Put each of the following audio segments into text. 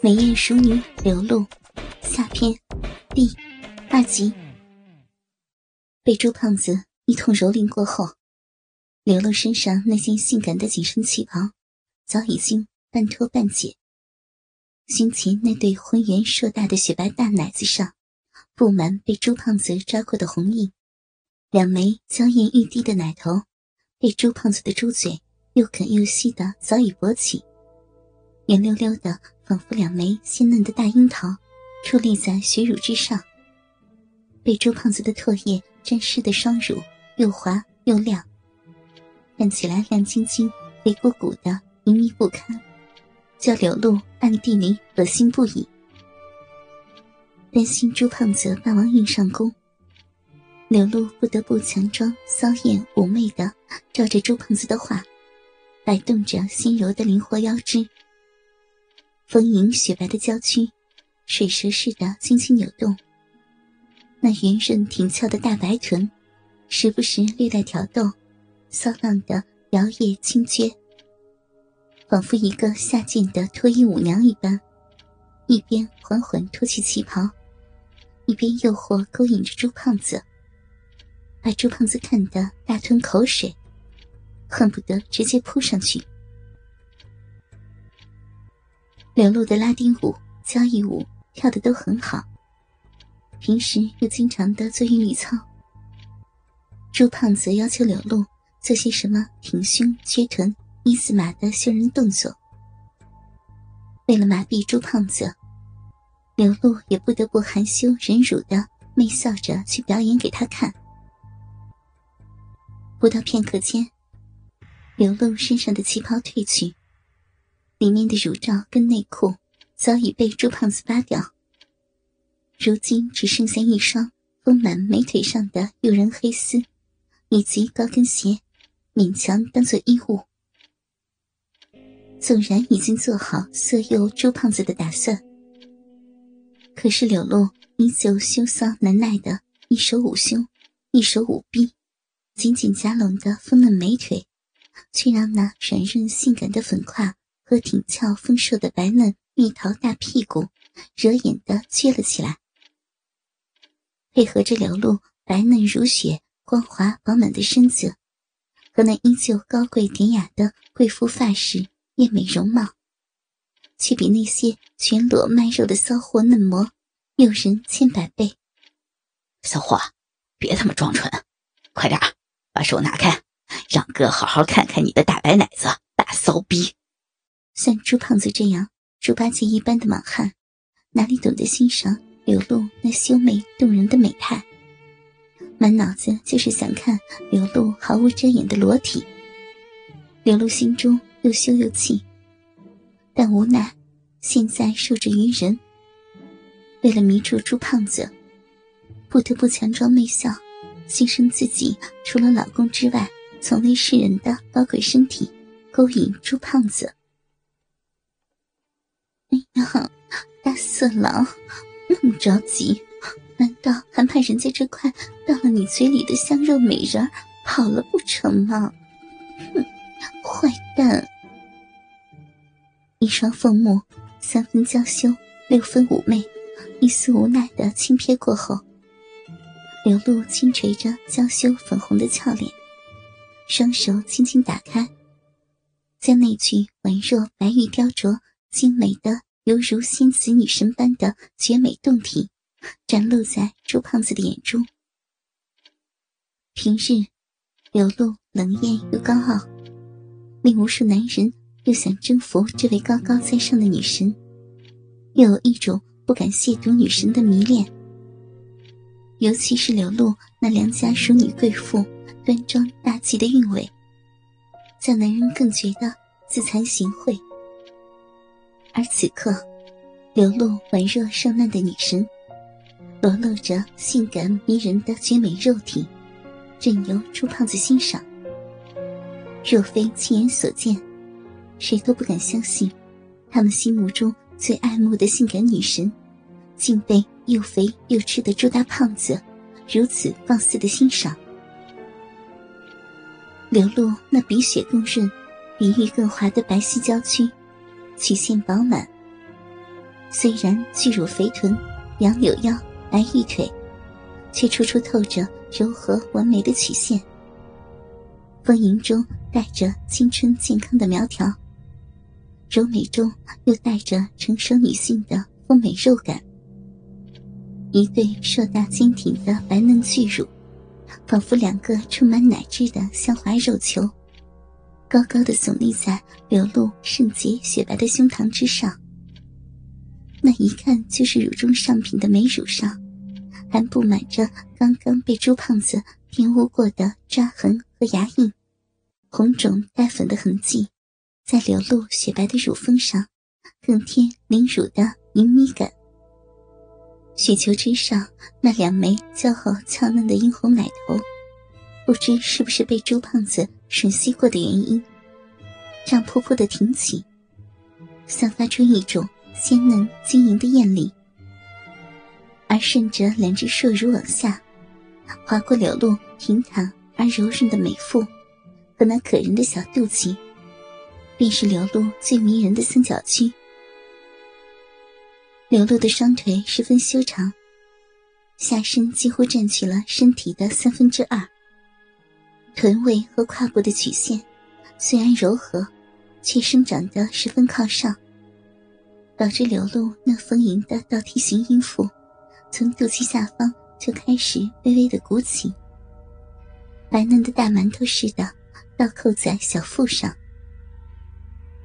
美艳熟女刘露，下篇第二集。被朱胖子一通蹂躏过后，刘露身上那件性感的紧身旗袍早已经半脱半解，胸前那对浑圆硕大的雪白大奶子上布满被朱胖子抓过的红印，两枚娇艳欲滴的奶头被朱胖子的猪嘴又啃又吸的早已勃起，圆溜溜的。仿佛两枚鲜嫩的大樱桃，矗立在雪乳之上。被周胖子的唾液沾湿的双乳，又滑又亮，看起来亮晶晶、肥鼓鼓的，淫靡不堪，叫柳露暗地里恶心不已。担心朱胖子霸王硬上弓，柳露不得不强装骚艳妩媚的，照着朱胖子的话，摆动着纤柔的灵活腰肢。丰盈雪白的娇躯，水蛇似的轻轻扭动。那圆润挺翘的大白臀，时不时略带挑逗，骚浪的摇曳轻撅，仿佛一个下贱的脱衣舞娘一般，一边缓缓脱去旗袍，一边诱惑勾引着朱胖子，把朱胖子看得大吞口水，恨不得直接扑上去。刘露的拉丁舞、交谊舞跳的都很好，平时又经常的做韵律操。朱胖子要求刘露做些什么挺胸、撅臀、一字马的秀人动作。为了麻痹朱胖子，刘露也不得不含羞忍辱的媚笑着去表演给他看。不到片刻间，刘露身上的旗袍褪去。里面的乳罩跟内裤早已被朱胖子扒掉，如今只剩下一双丰满美腿上的诱人黑丝，以及高跟鞋，勉强当做衣物。纵然已经做好色诱朱胖子的打算，可是柳露依旧羞骚难耐的，一手捂胸，一手捂臂，紧紧夹拢的丰嫩美腿，却让那软润性感的粉胯。和挺翘丰硕的白嫩蜜桃大屁股，惹眼的撅了起来。配合着流露白嫩如雪、光滑饱满的身子，和那依旧高贵典雅的贵妇发饰、艳美容貌，却比那些全裸卖肉的骚货嫩模诱人千百倍。小伙，别他妈装纯，快点把手拿开，让哥好好看看你的大白奶子、大骚逼。像朱胖子这样猪八戒一般的莽汉，哪里懂得欣赏刘露那秀美动人的美态？满脑子就是想看刘露毫无遮掩的裸体。刘露心中又羞又气，但无奈现在受制于人，为了迷住朱胖子，不得不强装媚笑，牺牲自己除了老公之外从未示人的高贵身体，勾引朱胖子。大色狼，那么着急，难道还怕人家这块到了你嘴里的香肉美人跑了不成吗？哼，坏蛋！一双凤目，三分娇羞，六分妩媚，一丝无奈的轻瞥过后，刘露轻垂着娇羞粉红的俏脸，双手轻轻打开，将那具宛若白玉雕琢。精美的犹如仙子女神般的绝美动体，展露在朱胖子的眼中。平日，流露冷艳又高傲，令无数男人又想征服这位高高在上的女神，又有一种不敢亵渎女神的迷恋。尤其是流露那良家淑女贵妇端庄大气的韵味，叫男人更觉得自惭形秽。而此刻，流露宛若圣难的女神，裸露着性感迷人的绝美肉体，任由朱胖子欣赏。若非亲眼所见，谁都不敢相信，他们心目中最爱慕的性感女神，竟被又肥又吃的朱大胖子如此放肆的欣赏。流露那比雪更润、比玉更滑的白皙娇躯。曲线饱满，虽然巨乳肥臀、杨柳腰、白玉腿，却处处透着柔和完美的曲线。丰盈中带着青春健康的苗条，柔美中又带着成熟女性的丰美肉感。一对硕大坚挺的白嫩巨乳，仿佛两个充满奶汁的香滑肉球，高高的耸立在流露圣洁雪白的胸膛之上。那一看就是乳中上品的美乳上，还布满着刚刚被朱胖子玷污过的抓痕和牙印。红肿带粉的痕迹，在流露雪白的乳峰上，更添凌乳的隐秘感。雪球之上那两枚娇好俏嫩的殷红奶头，不知是不是被朱胖子吮吸过的原因，让噗噗的挺起，散发出一种鲜嫩晶莹的艳丽。而顺着两只硕乳往下，划过流露平坦而柔润的美腹。和那可人的小肚脐，便是流露最迷人的三角区。流露的双腿十分修长，下身几乎占据了身体的三分之二。臀位和胯部的曲线虽然柔和，却生长得十分靠上，导致流露那丰盈的倒梯形阴腹，从肚脐下方就开始微微的鼓起，白嫩的大馒头似的。倒扣在小腹上，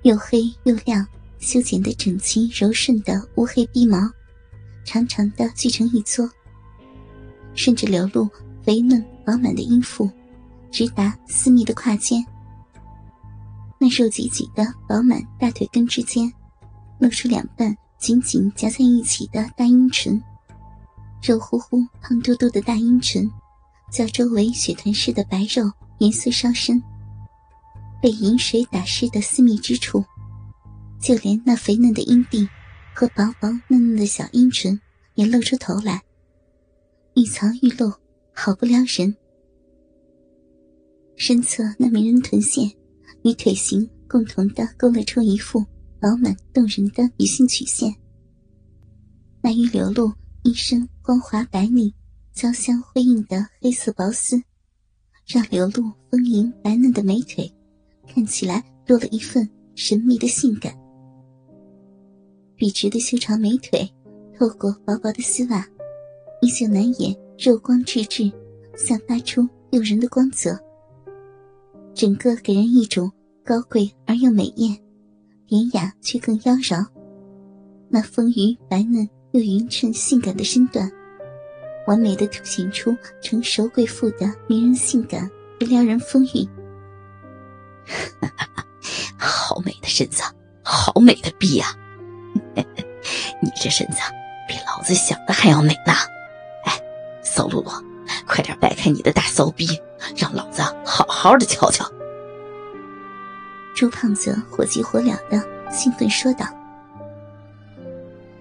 又黑又亮、修剪的整齐柔顺的乌黑逼毛，长长的聚成一撮，顺着流露肥嫩饱满的阴腹，直达私密的胯间。那肉挤挤的饱满大腿根之间，露出两半紧紧夹在一起的大阴唇，肉乎乎、胖嘟嘟的大阴唇，较周围血团似的白肉颜色稍深。被饮水打湿的私密之处，就连那肥嫩的阴蒂和薄薄嫩嫩的小阴唇也露出头来，欲藏欲露，好不撩人。身侧那迷人臀线与腿型共同的勾勒出一副饱满动人的女性曲线。那于流露一身光滑白腻、交相辉映的黑色薄丝，让流露丰盈白嫩的美腿。看起来多了一份神秘的性感，笔直的修长美腿透过薄薄的丝袜，依旧难掩肉光质质，散发出诱人的光泽。整个给人一种高贵而又美艳，典雅却更妖娆。那丰腴白嫩又匀称性感的身段，完美的凸显出成熟贵妇的迷人性感和撩人风韵。好美的身子，好美的臂呀！你这身子比老子想的还要美呢！哎，骚露露，快点摆开你的大骚逼，让老子好好的瞧瞧！朱胖子火急火燎的兴奋说道，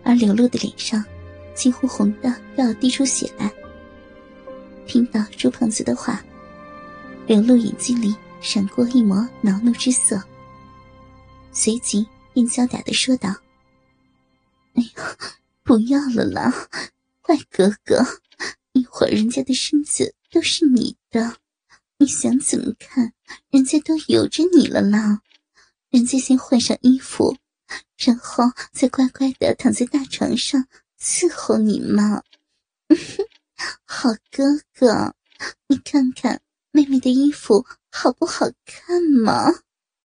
而刘露的脸上几乎红的要滴出血来。听到朱胖子的话，刘露眼睛里。闪过一抹恼怒之色，随即便娇嗲的说道：“哎呀，不要了啦，坏哥哥，一会儿人家的身子都是你的，你想怎么看？人家都由着你了啦，人家先换上衣服，然后再乖乖的躺在大床上伺候你嘛。好哥哥，你看看妹妹的衣服。”好不好看嘛？